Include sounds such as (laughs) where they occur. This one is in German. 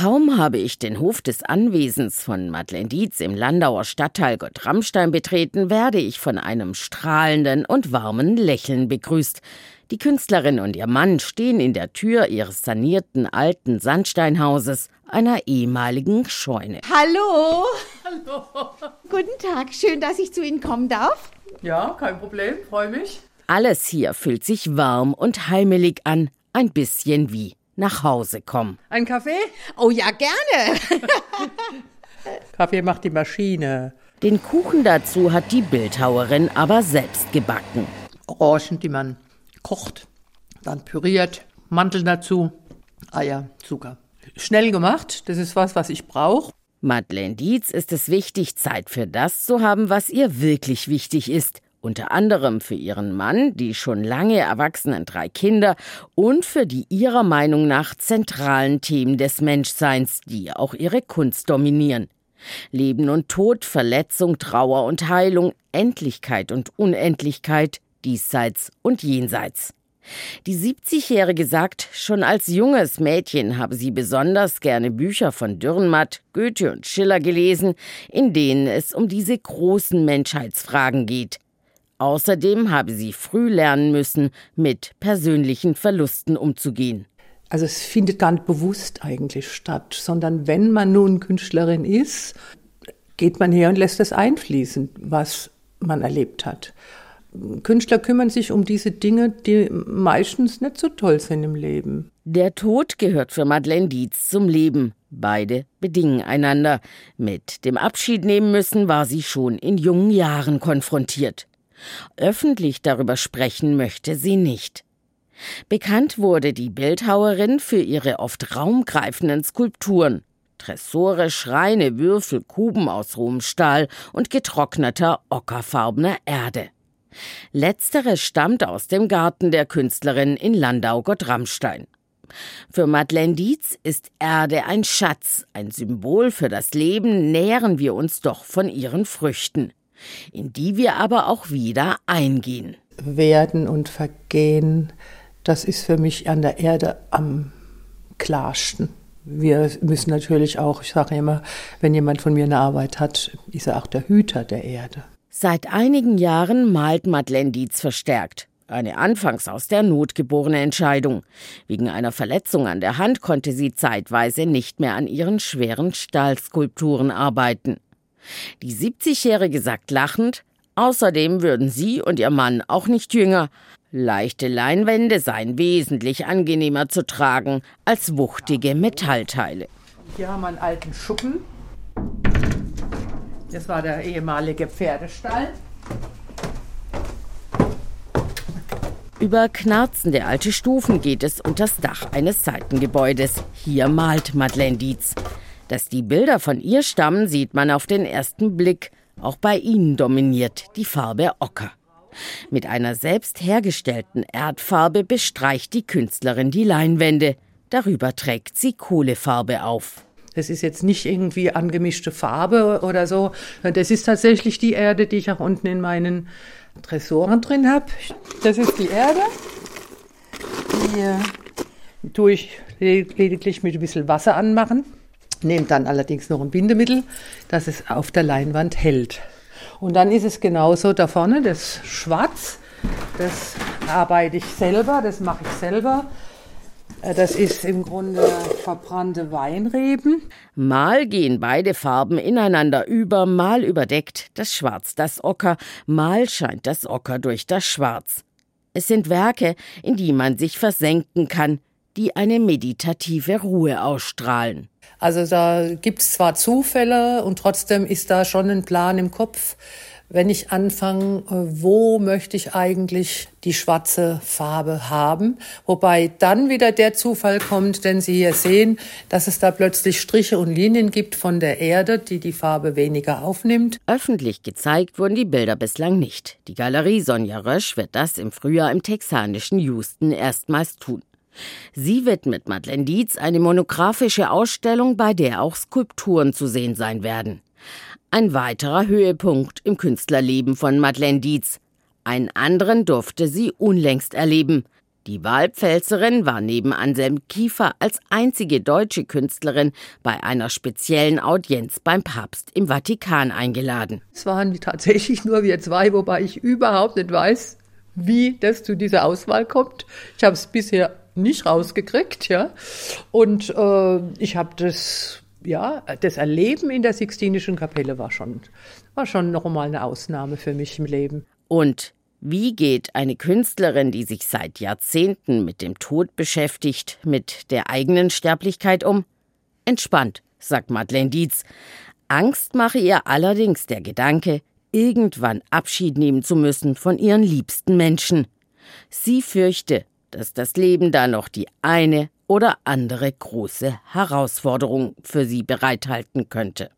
Kaum habe ich den Hof des Anwesens von Madeleine Dietz im Landauer Stadtteil Gott-Ramstein betreten, werde ich von einem strahlenden und warmen Lächeln begrüßt. Die Künstlerin und ihr Mann stehen in der Tür ihres sanierten alten Sandsteinhauses, einer ehemaligen Scheune. Hallo. Hallo. Guten Tag, schön, dass ich zu Ihnen kommen darf. Ja, kein Problem, freue mich. Alles hier fühlt sich warm und heimelig an, ein bisschen wie nach Hause kommen. Ein Kaffee? Oh ja, gerne. (laughs) Kaffee macht die Maschine. Den Kuchen dazu hat die Bildhauerin aber selbst gebacken. Orangen, die man kocht, dann püriert, Mantel dazu, Eier, Zucker. Schnell gemacht, das ist was, was ich brauche. Madeleine Dietz ist es wichtig, Zeit für das zu haben, was ihr wirklich wichtig ist. Unter anderem für ihren Mann, die schon lange erwachsenen drei Kinder und für die ihrer Meinung nach zentralen Themen des Menschseins, die auch ihre Kunst dominieren. Leben und Tod, Verletzung, Trauer und Heilung, Endlichkeit und Unendlichkeit, diesseits und jenseits. Die 70-Jährige sagt, schon als junges Mädchen habe sie besonders gerne Bücher von Dürrenmatt, Goethe und Schiller gelesen, in denen es um diese großen Menschheitsfragen geht. Außerdem habe sie früh lernen müssen, mit persönlichen Verlusten umzugehen. Also es findet gar nicht bewusst eigentlich statt, sondern wenn man nun Künstlerin ist, geht man her und lässt das einfließen, was man erlebt hat. Künstler kümmern sich um diese Dinge, die meistens nicht so toll sind im Leben. Der Tod gehört für Madeleine Dietz zum Leben. Beide bedingen einander. Mit dem Abschied nehmen müssen war sie schon in jungen Jahren konfrontiert. Öffentlich darüber sprechen möchte sie nicht. Bekannt wurde die Bildhauerin für ihre oft raumgreifenden Skulpturen. Tresore, Schreine, Würfel, Kuben aus rohem Stahl und getrockneter, ockerfarbener Erde. Letztere stammt aus dem Garten der Künstlerin in Landau-Gott-Ramstein. Für Madeleine Dietz ist Erde ein Schatz, ein Symbol für das Leben, nähren wir uns doch von ihren Früchten, in die wir aber auch wieder eingehen. Werden und Vergehen, das ist für mich an der Erde am klarsten. Wir müssen natürlich auch, ich sage immer, wenn jemand von mir eine Arbeit hat, ist er auch der Hüter der Erde. Seit einigen Jahren malt Madeleine Dietz verstärkt. Eine anfangs aus der Not geborene Entscheidung. Wegen einer Verletzung an der Hand konnte sie zeitweise nicht mehr an ihren schweren Stahlskulpturen arbeiten. Die 70-Jährige sagt lachend, außerdem würden sie und ihr Mann auch nicht jünger. Leichte Leinwände seien wesentlich angenehmer zu tragen als wuchtige Metallteile. Hier haben wir einen alten Schuppen. Das war der ehemalige Pferdestall. Über knarzende alte Stufen geht es unter das Dach eines Seitengebäudes. Hier malt Madeleine Dietz. Dass die Bilder von ihr stammen, sieht man auf den ersten Blick. Auch bei ihnen dominiert die Farbe Ocker. Mit einer selbst hergestellten Erdfarbe bestreicht die Künstlerin die Leinwände. Darüber trägt sie Kohlefarbe auf. Das ist jetzt nicht irgendwie angemischte Farbe oder so. Das ist tatsächlich die Erde, die ich auch unten in meinen Tresoren drin habe. Das ist die Erde. Die tue ich lediglich mit ein bisschen Wasser anmachen. Nehme dann allerdings noch ein Bindemittel, dass es auf der Leinwand hält. Und dann ist es genauso da vorne, das Schwarz. Das arbeite ich selber, das mache ich selber. Äh, das ist im Grunde verbrannte Weinreben. Mal gehen beide Farben ineinander über, mal überdeckt das Schwarz das Ocker, mal scheint das Ocker durch das Schwarz. Es sind Werke, in die man sich versenken kann, die eine meditative Ruhe ausstrahlen. Also da gibt es zwar Zufälle und trotzdem ist da schon ein Plan im Kopf, wenn ich anfange, äh, wo möchte ich eigentlich die schwarze Farbe haben. Wobei dann wieder der Zufall kommt, denn Sie hier sehen, dass es da plötzlich Striche und Linien gibt von der Erde, die die Farbe weniger aufnimmt. Öffentlich gezeigt wurden die Bilder bislang nicht. Die Galerie Sonja Rösch wird das im Frühjahr im texanischen Houston erstmals tun. Sie widmet Madeleine Dietz eine monographische Ausstellung, bei der auch Skulpturen zu sehen sein werden. Ein weiterer Höhepunkt im Künstlerleben von Madeleine Dietz. Einen anderen durfte sie unlängst erleben. Die Wahlpfälzerin war neben Anselm Kiefer als einzige deutsche Künstlerin bei einer speziellen Audienz beim Papst im Vatikan eingeladen. Es waren tatsächlich nur wir zwei, wobei ich überhaupt nicht weiß, wie das zu dieser Auswahl kommt. Ich habe es bisher nicht rausgekriegt, ja. Und äh, ich habe das, ja, das Erleben in der Sixtinischen Kapelle war schon, war schon nochmal eine Ausnahme für mich im Leben. Und wie geht eine Künstlerin, die sich seit Jahrzehnten mit dem Tod beschäftigt, mit der eigenen Sterblichkeit um? Entspannt, sagt Madeleine Dietz. Angst mache ihr allerdings der Gedanke, irgendwann Abschied nehmen zu müssen von ihren liebsten Menschen. Sie fürchte, dass das Leben da noch die eine oder andere große Herausforderung für sie bereithalten könnte.